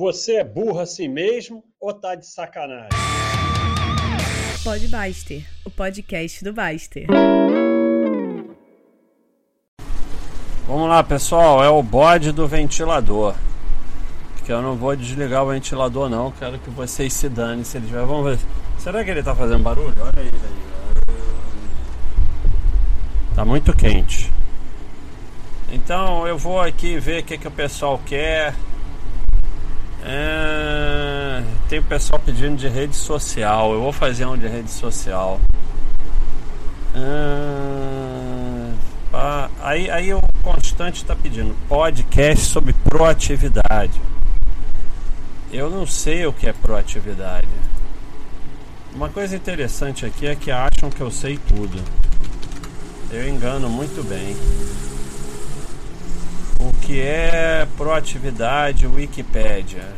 Você é burro assim mesmo ou tá de sacanagem? Pode Baster, o podcast do Baster. Vamos lá, pessoal, é o bode do ventilador. Que eu não vou desligar o ventilador não, quero que vocês se danem se ele tiver. Vamos ver. Será que ele tá fazendo barulho? Olha ele aí. Tá muito quente. Então eu vou aqui ver o que, que o pessoal quer. É, tem o pessoal pedindo de rede social. Eu vou fazer um de rede social. É, aí, aí o Constante está pedindo podcast sobre proatividade. Eu não sei o que é proatividade. Uma coisa interessante aqui é que acham que eu sei tudo. Eu engano muito bem. O que é proatividade Wikipédia?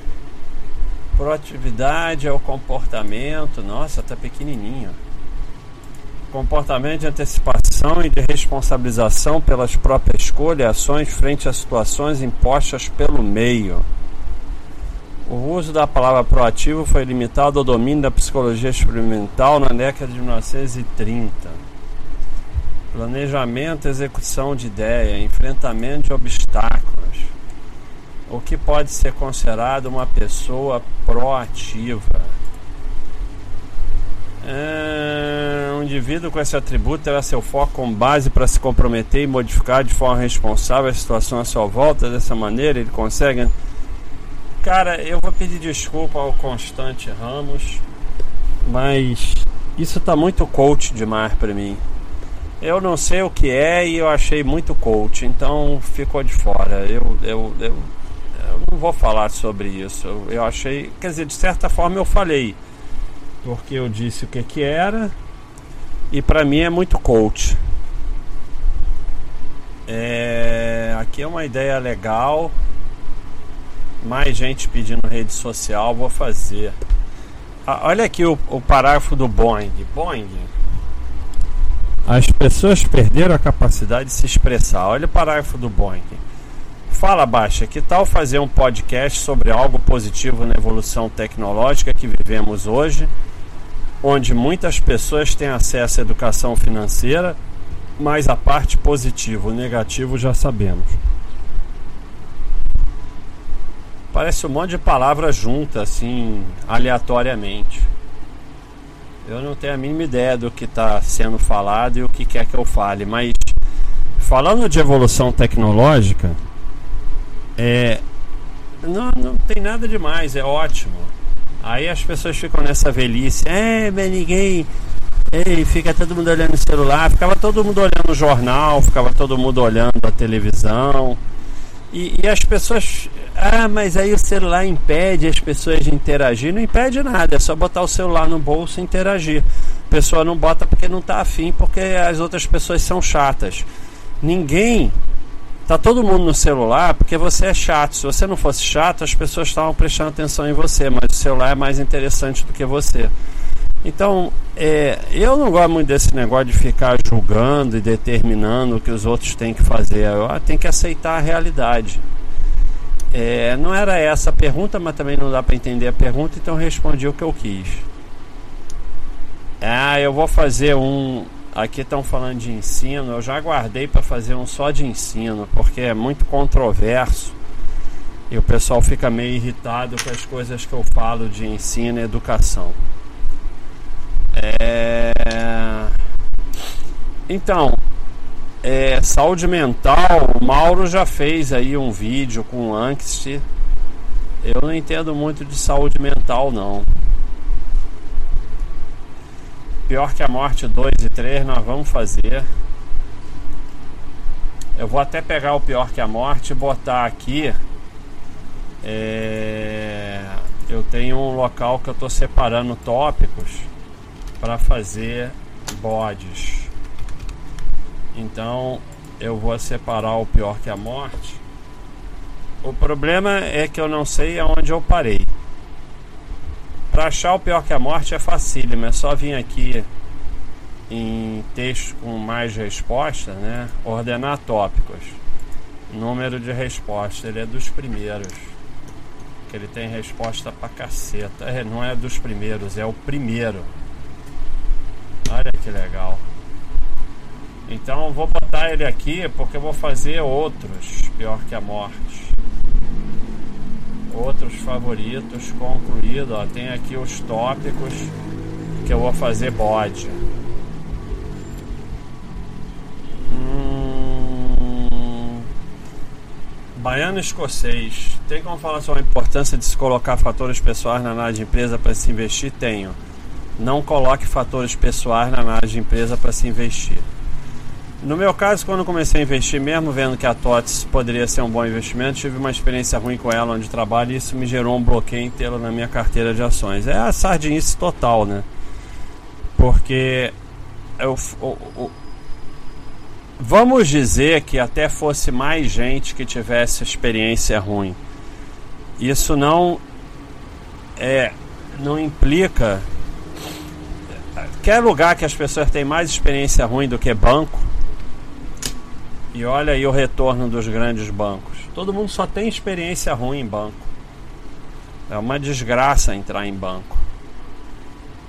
Proatividade é o comportamento, nossa, tá pequenininho. Comportamento de antecipação e de responsabilização pelas próprias escolhas e ações frente a situações impostas pelo meio. O uso da palavra proativo foi limitado ao domínio da psicologia experimental na década de 1930 planejamento, execução de ideia, enfrentamento de obstáculos. O que pode ser considerado uma pessoa proativa? É, um indivíduo com esse atributo terá seu foco com base para se comprometer e modificar de forma responsável a situação à sua volta. Dessa maneira, ele consegue. Cara, eu vou pedir desculpa ao Constante Ramos, mas isso tá muito coach demais para mim. Eu não sei o que é e eu achei muito coach, então ficou de fora. Eu, eu, eu, eu não vou falar sobre isso. Eu, achei, quer dizer, de certa forma eu falei, porque eu disse o que que era e para mim é muito coach. É, aqui é uma ideia legal. Mais gente pedindo rede social, vou fazer. Ah, olha aqui o, o parágrafo do Boeing. Boeing as pessoas perderam a capacidade de se expressar. Olha o parágrafo do Boeing. Fala Baixa, que tal fazer um podcast sobre algo positivo na evolução tecnológica que vivemos hoje, onde muitas pessoas têm acesso à educação financeira, mas a parte positiva, o negativo já sabemos. Parece um monte de palavras juntas, assim, aleatoriamente. Eu não tenho a mínima ideia do que está sendo falado e o que quer que eu fale, mas falando de evolução tecnológica, é, não, não tem nada demais, é ótimo. Aí as pessoas ficam nessa velhice, é, mas ninguém. Ei, fica todo mundo olhando o celular, ficava todo mundo olhando o jornal, ficava todo mundo olhando a televisão. E, e, as pessoas. Ah, mas aí o celular impede as pessoas de interagir. Não impede nada, é só botar o celular no bolso e interagir. A pessoa não bota porque não está afim, porque as outras pessoas são chatas. Ninguém. Tá todo mundo no celular porque você é chato. Se você não fosse chato, as pessoas estavam prestando atenção em você, mas o celular é mais interessante do que você. Então, é, eu não gosto muito desse negócio de ficar julgando e determinando o que os outros têm que fazer. Eu ah, tenho que aceitar a realidade. É, não era essa a pergunta, mas também não dá para entender a pergunta, então respondi o que eu quis. Ah, eu vou fazer um. Aqui estão falando de ensino. Eu já aguardei para fazer um só de ensino, porque é muito controverso e o pessoal fica meio irritado com as coisas que eu falo de ensino e educação. É... Então, é, saúde mental, o Mauro já fez aí um vídeo com Angst. Eu não entendo muito de saúde mental, não. Pior que a morte 2 e 3 nós vamos fazer. Eu vou até pegar o pior que a morte e botar aqui. É, eu tenho um local que eu estou separando tópicos para fazer bodes. Então eu vou separar o pior que a morte. O problema é que eu não sei aonde eu parei. Para achar o pior que a morte é facílimo, é só vir aqui em texto com mais respostas, né? Ordenar tópicos. Número de respostas, ele é dos primeiros. que ele tem resposta pra caceta. É, não é dos primeiros, é o primeiro. Olha que legal. Então vou botar ele aqui porque eu vou fazer outros, pior que a morte. Outros favoritos concluído, ó, tem aqui os tópicos que eu vou fazer bode. Hum, baiano escocês. Tem como falar sobre a importância de se colocar fatores pessoais na análise de empresa para se investir? Tenho. Não coloque fatores pessoais na análise de empresa para se investir. No meu caso, quando comecei a investir, mesmo vendo que a TOTS poderia ser um bom investimento, tive uma experiência ruim com ela onde trabalho e isso me gerou um bloqueio inteiro na minha carteira de ações. É a sardinice total, né? Porque eu, eu, vamos dizer que até fosse mais gente que tivesse experiência ruim. Isso não é não implica quer lugar que as pessoas têm mais experiência ruim do que banco e olha aí o retorno dos grandes bancos. Todo mundo só tem experiência ruim em banco. É uma desgraça entrar em banco.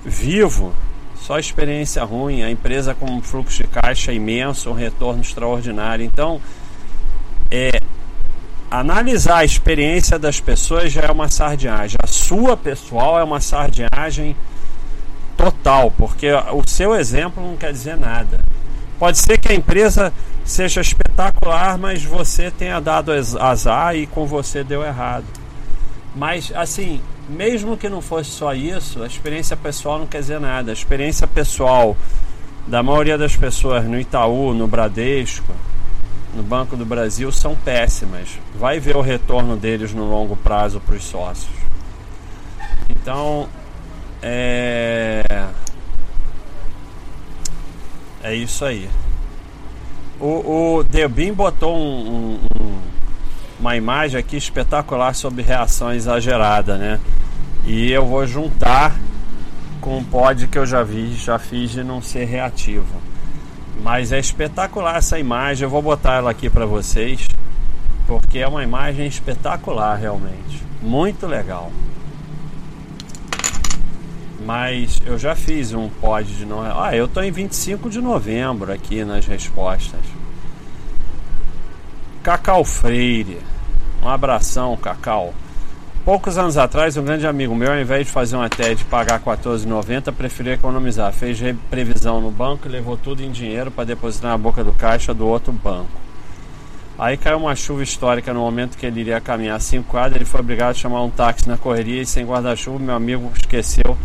Vivo, só experiência ruim. A empresa com um fluxo de caixa imenso, um retorno extraordinário. Então, é, analisar a experiência das pessoas já é uma sardinhagem. A sua pessoal é uma sardinhagem total, porque o seu exemplo não quer dizer nada. Pode ser que a empresa seja espetacular, mas você tenha dado azar e com você deu errado. Mas assim, mesmo que não fosse só isso, a experiência pessoal não quer dizer nada. A experiência pessoal da maioria das pessoas no Itaú, no Bradesco, no Banco do Brasil são péssimas. Vai ver o retorno deles no longo prazo para os sócios. Então, é é isso aí. O, o Debin botou um, um, uma imagem aqui espetacular sobre reação exagerada, né? E eu vou juntar com um pod que eu já vi, já fiz de não ser reativo. Mas é espetacular essa imagem, eu vou botar ela aqui para vocês, porque é uma imagem espetacular realmente. Muito legal. Mas eu já fiz um pod de não. Ah, eu tô em 25 de novembro aqui nas respostas. Cacau Freire. Um abração, Cacau. Poucos anos atrás, um grande amigo meu, ao invés de fazer uma TED e pagar R$14,90, preferiu economizar. Fez previsão no banco e levou tudo em dinheiro para depositar na boca do caixa do outro banco. Aí caiu uma chuva histórica no momento que ele iria caminhar cinco quadras. Ele foi obrigado a chamar um táxi na correria e, sem guarda-chuva, meu amigo esqueceu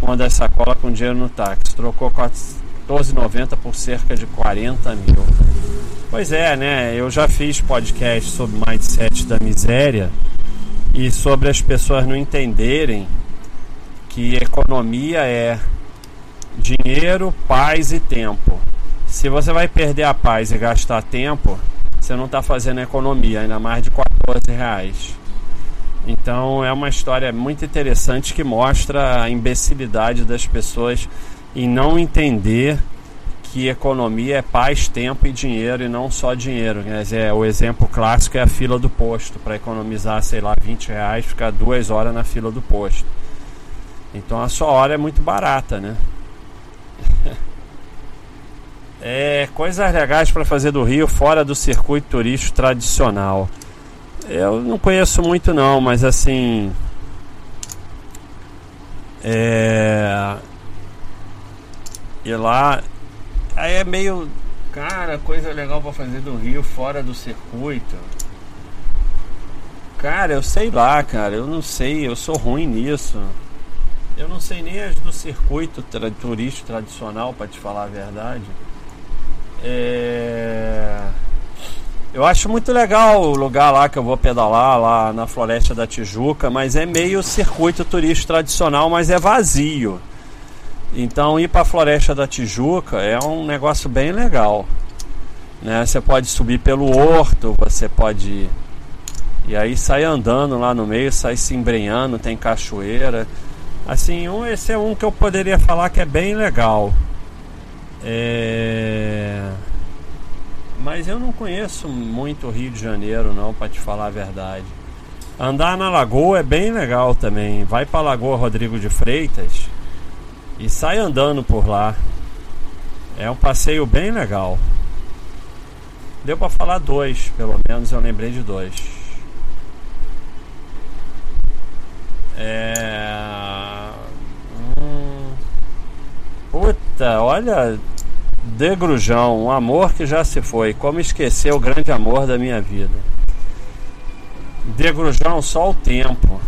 uma das sacolas com dinheiro no táxi. Trocou 14,90 por cerca de 40 mil. Pois é, né? Eu já fiz podcast sobre mindset da miséria e sobre as pessoas não entenderem que economia é dinheiro, paz e tempo. Se você vai perder a paz e gastar tempo, você não está fazendo economia, ainda mais de 14 reais. Então é uma história muito interessante que mostra a imbecilidade das pessoas em não entender que economia é paz, tempo e dinheiro e não só dinheiro. Dizer, o exemplo clássico é a fila do posto. Para economizar, sei lá, 20 reais, ficar duas horas na fila do posto. Então a sua hora é muito barata, né? é coisas legais para fazer do Rio fora do circuito turístico tradicional. Eu não conheço muito não, mas assim. É. E lá. Aí é meio. Cara, coisa legal pra fazer do Rio fora do circuito. Cara, eu sei lá, cara, eu não sei, eu sou ruim nisso. Eu não sei nem as do circuito tra turístico tradicional, para te falar a verdade. É. Eu acho muito legal o lugar lá que eu vou pedalar, lá na Floresta da Tijuca, mas é meio circuito turístico tradicional, mas é vazio. Então ir para a Floresta da Tijuca é um negócio bem legal. Né? Você pode subir pelo horto, você pode. E aí sai andando lá no meio, sai se embrenhando, tem cachoeira. Assim, um, esse é um que eu poderia falar que é bem legal. É. Mas eu não conheço muito o Rio de Janeiro, não, para te falar a verdade. Andar na lagoa é bem legal também. Vai para a Lagoa Rodrigo de Freitas e sai andando por lá. É um passeio bem legal. Deu para falar dois, pelo menos eu lembrei de dois. É. Hum... Puta, olha. Degrujão, um amor que já se foi. Como esquecer o grande amor da minha vida. Degrujão, só o tempo.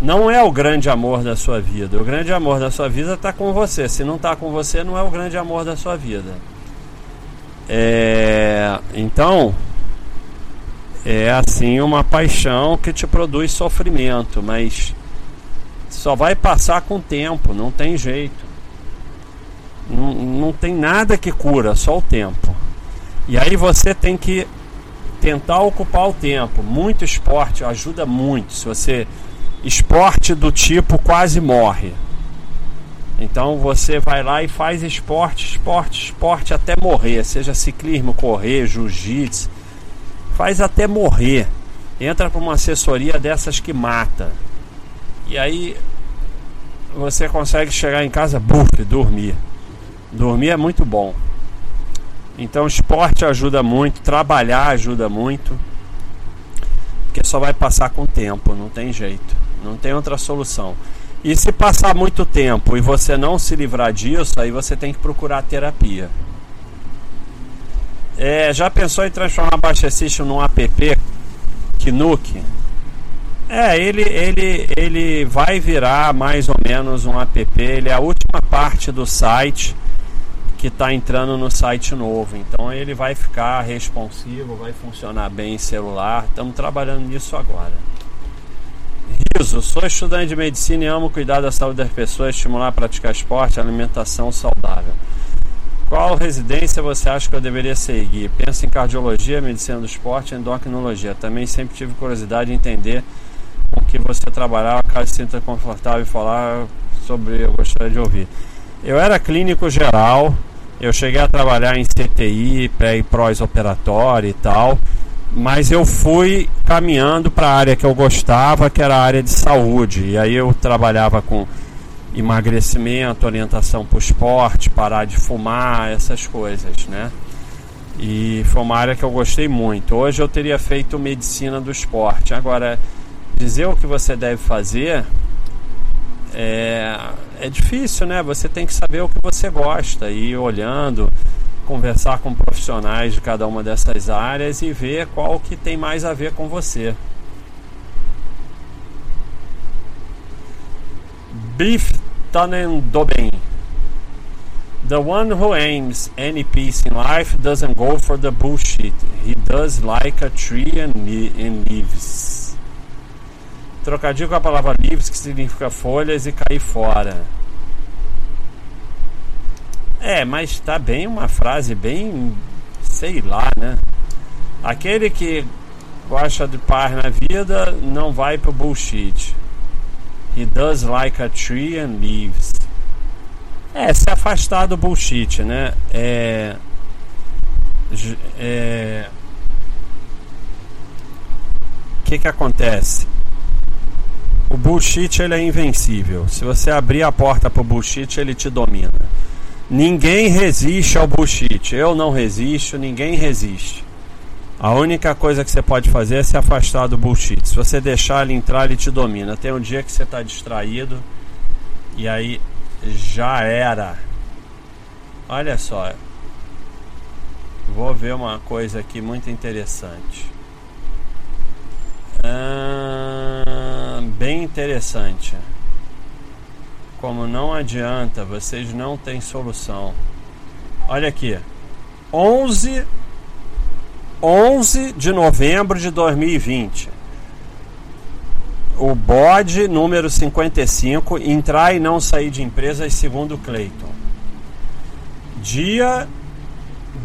Não é o grande amor da sua vida. O grande amor da sua vida está com você. Se não está com você, não é o grande amor da sua vida. É, então, é assim uma paixão que te produz sofrimento, mas só vai passar com o tempo, não tem jeito. Não, tem nada que cura, só o tempo. E aí você tem que tentar ocupar o tempo. Muito esporte ajuda muito. Se você esporte do tipo quase morre. Então você vai lá e faz esporte, esporte, esporte até morrer, seja ciclismo, correr, jiu-jitsu, faz até morrer. Entra para uma assessoria dessas que mata. E aí você consegue chegar em casa, buf, dormir. Dormir é muito bom. Então esporte ajuda muito, trabalhar ajuda muito. Porque só vai passar com o tempo, não tem jeito. Não tem outra solução. E se passar muito tempo e você não se livrar disso, aí você tem que procurar terapia. É, já pensou em transformar Baixa System num app Kinuke? É, ele, ele, ele vai virar mais ou menos um app. Ele é a última parte do site que está entrando no site novo. Então ele vai ficar responsivo, vai funcionar bem em celular. Estamos trabalhando nisso agora. Riso, sou estudante de medicina e amo cuidar da saúde das pessoas, estimular a praticar esporte, alimentação saudável. Qual residência você acha que eu deveria seguir? Penso em cardiologia, medicina do esporte endocrinologia. Também sempre tive curiosidade de entender com que você trabalhava, caso sinta confortável em falar sobre, eu gostaria de ouvir. Eu era clínico geral, eu cheguei a trabalhar em CTI, pré e pós-operatório e tal, mas eu fui caminhando para a área que eu gostava, que era a área de saúde. E aí eu trabalhava com emagrecimento, orientação para o esporte, parar de fumar, essas coisas, né? E foi uma área que eu gostei muito. Hoje eu teria feito medicina do esporte. Agora, dizer o que você deve fazer é, é difícil, né? Você tem que saber o que você gosta e ir olhando, conversar com profissionais de cada uma dessas áreas e ver qual que tem mais a ver com você. Beef Tanendoben. The one who aims any peace in life doesn't go for the bullshit. He does like a tree and, and leaves. Trocadilho com a palavra livres, que significa folhas e cair fora. É, mas tá bem uma frase bem, sei lá, né? Aquele que gosta de paz na vida não vai pro bullshit. He does like a tree and leaves. É, se afastar do bullshit, né? É. É. O que que acontece? O bullshit ele é invencível. Se você abrir a porta para o bullshit, ele te domina. Ninguém resiste ao bullshit. Eu não resisto, ninguém resiste. A única coisa que você pode fazer é se afastar do bullshit. Se você deixar ele entrar, ele te domina. Tem um dia que você está distraído e aí já era. Olha só. Vou ver uma coisa aqui muito interessante. Ah, bem interessante. Como não adianta, vocês não têm solução. Olha aqui. 11 11 de novembro de 2020. O bode número 55, entrar e não sair de empresas segundo Clayton. Dia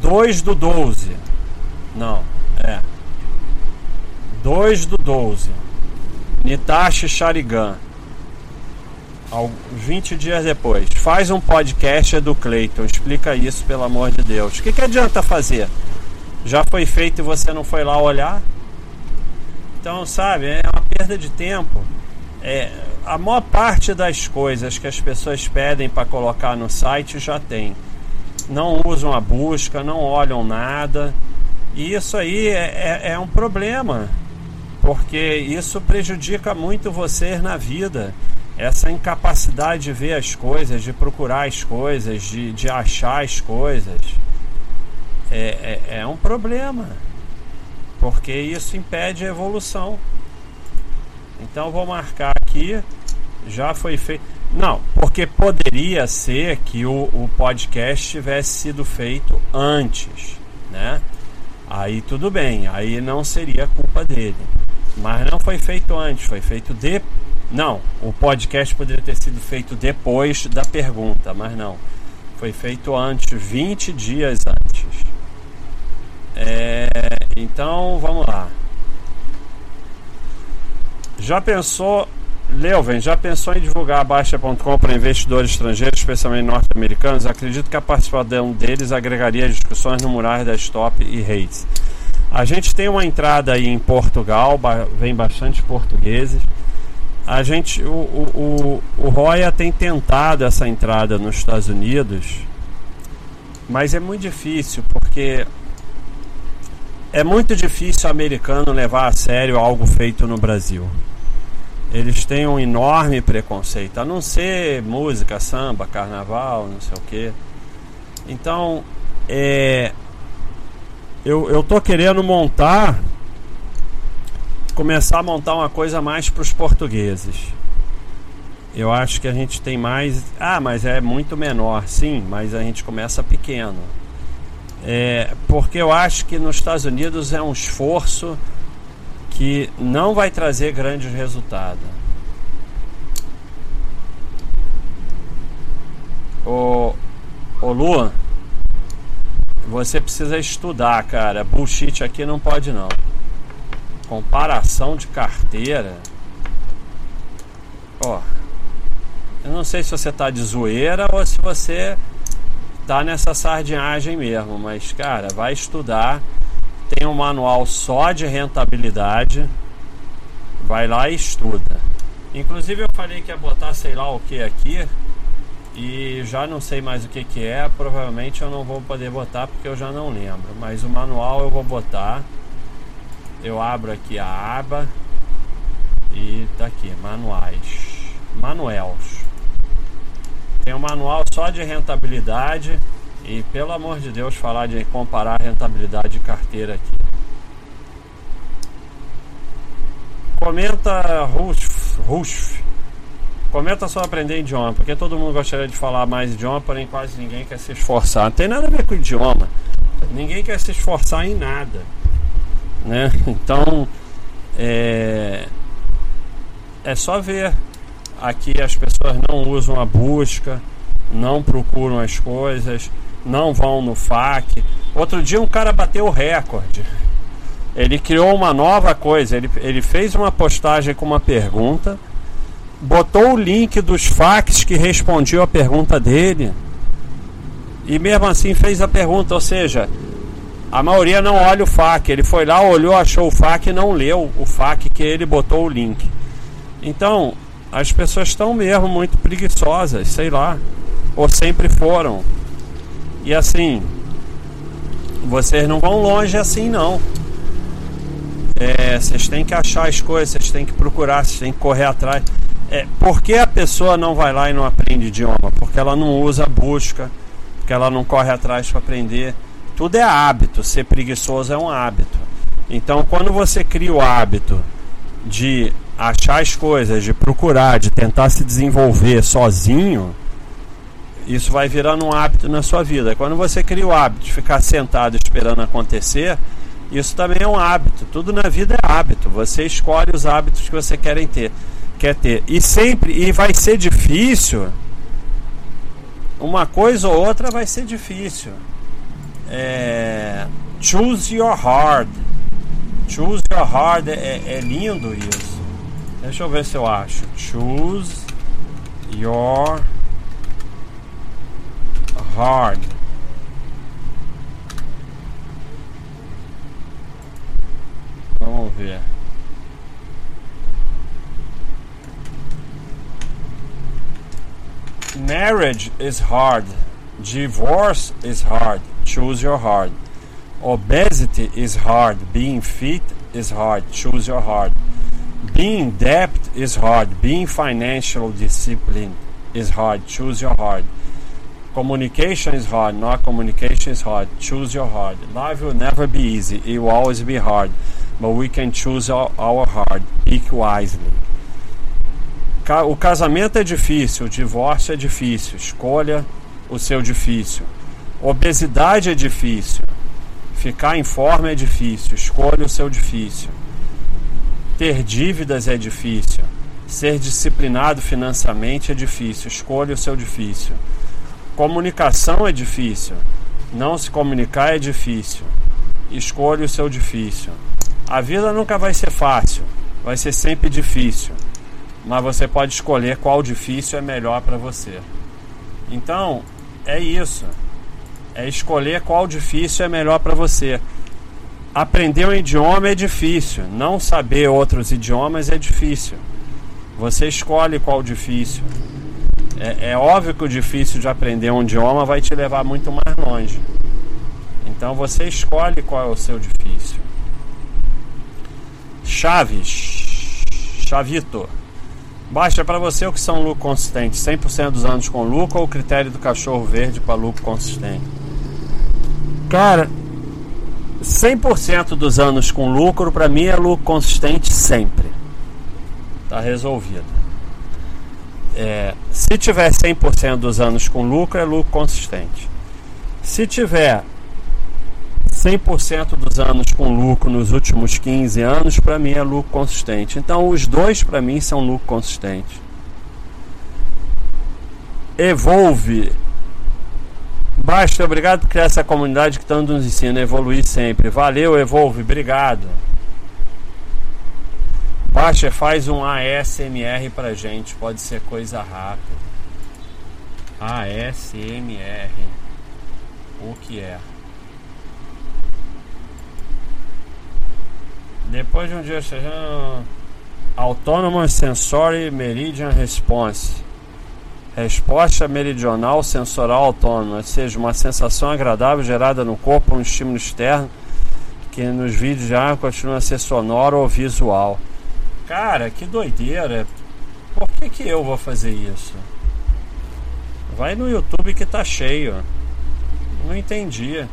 2 do 12. Não, é. 2 do 12. Nitashi Sharigan. 20 dias depois. Faz um podcast do Cleiton. Explica isso, pelo amor de Deus. O que, que adianta fazer? Já foi feito e você não foi lá olhar? Então, sabe, é uma perda de tempo. É, a maior parte das coisas que as pessoas pedem para colocar no site já tem. Não usam a busca, não olham nada. E isso aí é, é, é um problema, porque isso prejudica muito você na vida. Essa incapacidade de ver as coisas, de procurar as coisas, de, de achar as coisas, é, é, é um problema, porque isso impede a evolução. Então vou marcar aqui, já foi feito. Não, porque poderia ser que o, o podcast tivesse sido feito antes, né? Aí tudo bem, aí não seria culpa dele. Mas não foi feito antes, foi feito de. Não, o podcast poderia ter sido feito depois da pergunta, mas não. Foi feito antes, 20 dias antes. É, então vamos lá. Já pensou Leuven, já pensou em divulgar a Baixa.com para investidores estrangeiros, especialmente norte-americanos? Acredito que a participação deles agregaria discussões no murais da Stop e Reis. A gente tem uma entrada aí em Portugal, vem bastante portugueses. A gente, o, o, o, o Roya tem tentado essa entrada nos Estados Unidos, mas é muito difícil porque é muito difícil o americano levar a sério algo feito no Brasil eles têm um enorme preconceito, a não ser música, samba, carnaval, não sei o que. Então, é, eu, eu tô querendo montar, começar a montar uma coisa mais para os portugueses. Eu acho que a gente tem mais. Ah, mas é muito menor, sim, mas a gente começa pequeno. É, porque eu acho que nos Estados Unidos é um esforço que não vai trazer grandes resultados. Ô, ô Luan, você precisa estudar, cara. Bullshit aqui não pode não. Comparação de carteira. Ó, eu não sei se você tá de zoeira ou se você tá nessa sardinhagem mesmo, mas cara, vai estudar tem um manual só de rentabilidade. Vai lá e estuda. Inclusive eu falei que ia botar sei lá o que aqui e já não sei mais o que que é. Provavelmente eu não vou poder botar porque eu já não lembro. Mas o manual eu vou botar. Eu abro aqui a aba e tá aqui, manuais. Manuels. Tem um manual só de rentabilidade e pelo amor de Deus, falar de comparar rentabilidade de carteira aqui. Comenta Rusf, Rusf. Comenta só aprender idioma, porque todo mundo gostaria de falar mais idioma, porém quase ninguém quer se esforçar. Não tem nada a ver com idioma. Ninguém quer se esforçar em nada. Né? Então é, é só ver. Aqui as pessoas não usam a busca, não procuram as coisas não vão no FAQ. Outro dia um cara bateu o recorde. Ele criou uma nova coisa. Ele, ele fez uma postagem com uma pergunta, botou o link dos facs que respondiam a pergunta dele. E mesmo assim fez a pergunta, ou seja, a maioria não olha o FAQ. Ele foi lá, olhou, achou o FAQ e não leu o FAQ que ele botou o link. Então, as pessoas estão mesmo muito preguiçosas, sei lá, ou sempre foram. E assim, vocês não vão longe assim não. É, vocês têm que achar as coisas, vocês têm que procurar, vocês têm que correr atrás. É, por que a pessoa não vai lá e não aprende idioma? Porque ela não usa busca, porque ela não corre atrás para aprender. Tudo é hábito, ser preguiçoso é um hábito. Então, quando você cria o hábito de achar as coisas, de procurar, de tentar se desenvolver sozinho, isso vai virando um hábito na sua vida. Quando você cria o hábito de ficar sentado esperando acontecer, isso também é um hábito. Tudo na vida é hábito. Você escolhe os hábitos que você querem ter, quer ter. E sempre e vai ser difícil. Uma coisa ou outra vai ser difícil. É, choose your hard. Choose your hard é, é lindo isso. Deixa eu ver se eu acho. Choose your hard. Vamos ver. Marriage is hard. Divorce is hard. Choose your hard. Obesity is hard. Being fit is hard. Choose your hard. Being debt is hard. Being financial discipline is hard. Choose your hard. Communication is hard. Not communication is hard. Choose your hard. Life will never be easy. It will always be hard. But we can choose our, our hard. Pick wisely. O casamento é difícil, o divórcio é difícil. Escolha o seu difícil. Obesidade é difícil. Ficar em forma é difícil. Escolha o seu difícil. Ter dívidas é difícil. Ser disciplinado financeiramente é difícil. Escolha o seu difícil. Comunicação é difícil. Não se comunicar é difícil. Escolha o seu difícil. A vida nunca vai ser fácil. Vai ser sempre difícil mas você pode escolher qual difícil é melhor para você. Então, é isso. É escolher qual difícil é melhor para você. Aprender um idioma é difícil, não saber outros idiomas é difícil. Você escolhe qual difícil. É, é óbvio que o difícil de aprender um idioma vai te levar muito mais longe. Então você escolhe qual é o seu difícil. Chaves. Chavito. Baixa para você o que são lucro consistente, 100% dos anos com lucro ou o critério do cachorro verde para lucro consistente? Cara, 100% dos anos com lucro para mim é lucro consistente sempre. Tá resolvido. É, se tiver 100% dos anos com lucro é lucro consistente. Se tiver 100% dos anos com lucro nos últimos 15 anos, para mim é lucro consistente. Então, os dois para mim são lucro consistente. Evolve. Basta, obrigado por criar essa comunidade que tanto nos ensina a evoluir sempre. Valeu, Evolve, obrigado. Baixa, faz um ASMR pra gente, pode ser coisa rápida. ASMR. O que é? Depois de um dia seja Autonomous Sensory Meridian Response. Resposta meridional sensoral autônoma, ou seja, uma sensação agradável gerada no corpo por um estímulo externo que nos vídeos já continua a ser sonoro ou visual. Cara, que doideira! Por que, que eu vou fazer isso? Vai no YouTube que tá cheio. Não entendi.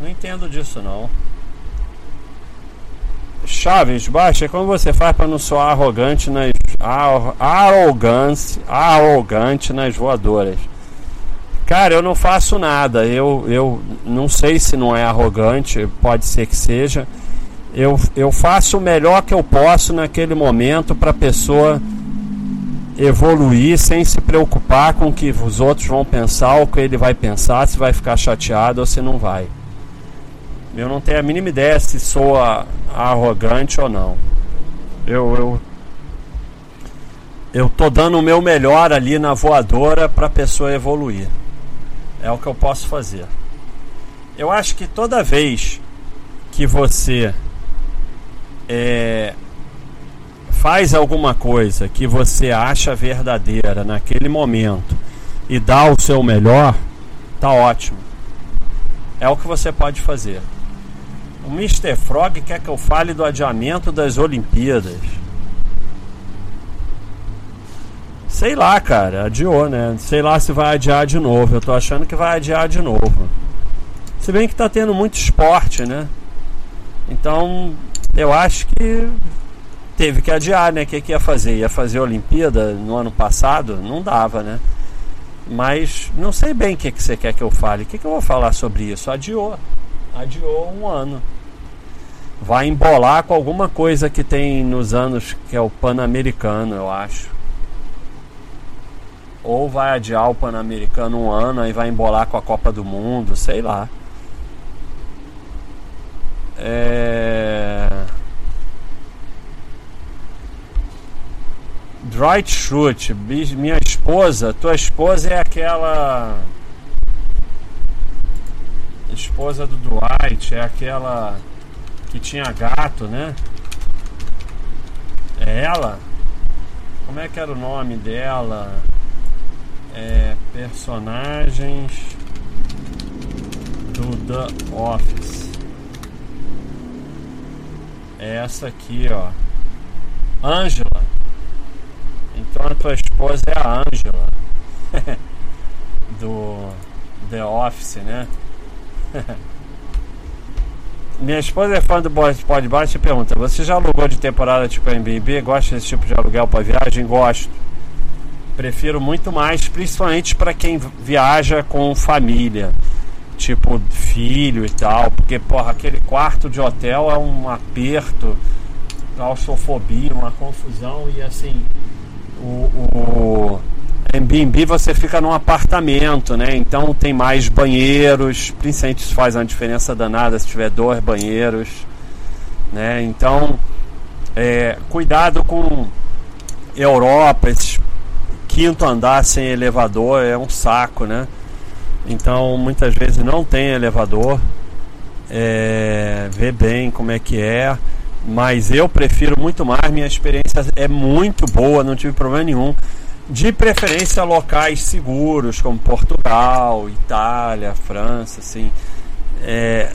Não entendo disso não. Chaves, baixa, como você faz para não soar arrogante nas arrogante, arrogante nas voadoras? Cara, eu não faço nada. Eu, eu não sei se não é arrogante, pode ser que seja. Eu, eu faço o melhor que eu posso naquele momento para a pessoa evoluir sem se preocupar com o que os outros vão pensar, o que ele vai pensar, se vai ficar chateado ou se não vai. Eu não tenho a mínima ideia se sou arrogante ou não. Eu, eu, eu tô dando o meu melhor ali na voadora para a pessoa evoluir. É o que eu posso fazer. Eu acho que toda vez que você é, faz alguma coisa que você acha verdadeira naquele momento e dá o seu melhor, tá ótimo. É o que você pode fazer. O Mr. Frog quer que eu fale do adiamento das Olimpíadas. Sei lá, cara, adiou, né? Sei lá se vai adiar de novo. Eu tô achando que vai adiar de novo. Se bem que tá tendo muito esporte, né? Então, eu acho que teve que adiar, né? O que, que ia fazer? Ia fazer Olimpíada no ano passado? Não dava, né? Mas não sei bem o que, que você quer que eu fale. O que, que eu vou falar sobre isso? Adiou. Adiou um ano vai embolar com alguma coisa que tem nos anos que é o Pan-Americano, eu acho. Ou vai adiar o Pan-Americano um ano e vai embolar com a Copa do Mundo, sei lá. É... Schrute, minha esposa, tua esposa é aquela esposa do Dwight, é aquela que tinha gato, né? É ela? Como é que era o nome dela? É, personagens do The Office. É essa aqui, ó. Angela. Então a tua esposa é a Angela. do The Office, né? Minha esposa é fã do Pod Baixo e pergunta: Você já alugou de temporada tipo Airbnb? Gosta desse tipo de aluguel para viagem? Gosto. Prefiro muito mais, principalmente para quem viaja com família, tipo filho e tal, porque porra, aquele quarto de hotel é um aperto, claustrofobia, uma confusão e assim, o, o Airbnb você fica num apartamento, né? Então tem mais banheiros, principalmente isso faz uma diferença danada se tiver dois banheiros, né? Então, é, cuidado com Europa, esse quinto andar sem elevador é um saco, né? Então muitas vezes não tem elevador. É, vê bem como é que é. Mas eu prefiro muito mais, minha experiência é muito boa, não tive problema nenhum de preferência locais seguros como Portugal, Itália, França, assim. É,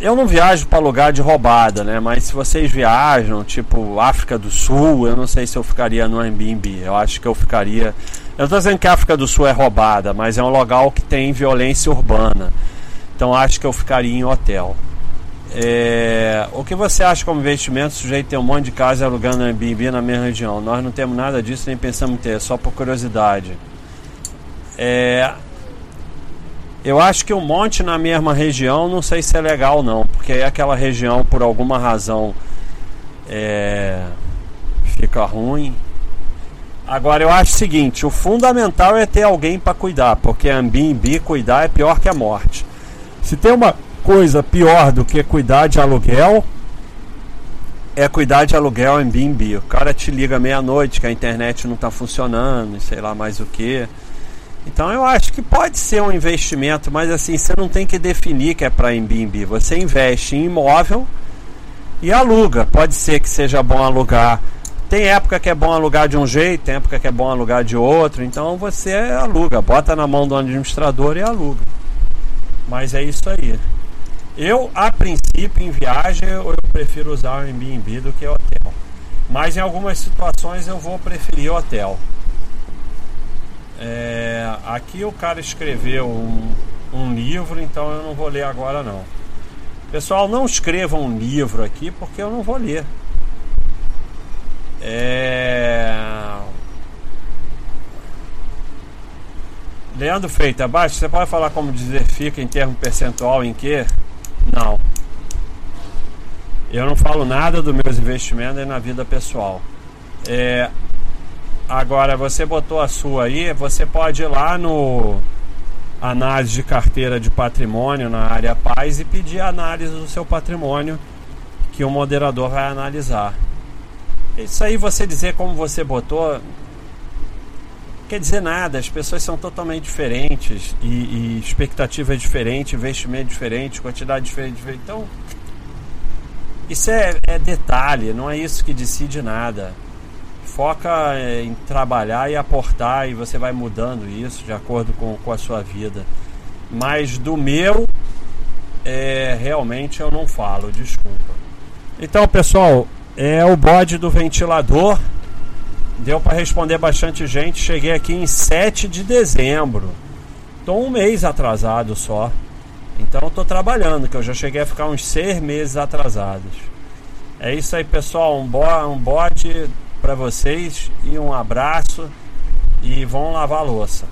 eu não viajo para lugar de roubada, né? Mas se vocês viajam, tipo África do Sul, eu não sei se eu ficaria no Airbnb. Eu acho que eu ficaria. Eu não estou dizendo que a África do Sul é roubada, mas é um local que tem violência urbana. Então acho que eu ficaria em hotel. É, o que você acha como investimento? O sujeito tem um monte de casa alugando Airbnb na minha região. Nós não temos nada disso, nem pensamos ter, só por curiosidade. É, eu acho que um monte na mesma região, não sei se é legal não, porque aí aquela região, por alguma razão, é, fica ruim. Agora eu acho o seguinte: o fundamental é ter alguém para cuidar, porque Airbnb cuidar é pior que a morte. Se tem uma coisa pior do que cuidar de aluguel é cuidar de aluguel em Bimbi. O cara te liga meia-noite que a internet não está funcionando, sei lá mais o que. Então eu acho que pode ser um investimento, mas assim, você não tem que definir que é para Airbnb. Você investe em imóvel e aluga. Pode ser que seja bom alugar. Tem época que é bom alugar de um jeito, tem época que é bom alugar de outro. Então você aluga, bota na mão do administrador e aluga. Mas é isso aí. Eu, a princípio, em viagem, eu prefiro usar o Airbnb do que hotel. Mas em algumas situações eu vou preferir hotel. É, aqui o cara escreveu um, um livro, então eu não vou ler agora não. Pessoal, não escrevam um livro aqui porque eu não vou ler. É... Leandro Feita, abaixo, você pode falar como dizer fica em termo percentual em que? Não. Eu não falo nada dos meus investimentos na vida pessoal. É, agora, você botou a sua aí, você pode ir lá no análise de carteira de patrimônio na área paz e pedir análise do seu patrimônio que o moderador vai analisar. Isso aí você dizer como você botou quer dizer nada, as pessoas são totalmente diferentes e, e expectativa é diferente, investimento é diferente, quantidade diferente, diferente. Então, isso é, é, detalhe, não é isso que decide nada. Foca é, em trabalhar e aportar e você vai mudando isso de acordo com, com a sua vida. Mas do meu, é, realmente eu não falo, desculpa. Então, pessoal, é o bode do ventilador. Deu para responder bastante gente. Cheguei aqui em 7 de dezembro. Tô um mês atrasado só. Então estou trabalhando, que eu já cheguei a ficar uns seis meses atrasados. É isso aí, pessoal. Um, bo um bode para vocês e um abraço. E vão lavar a louça.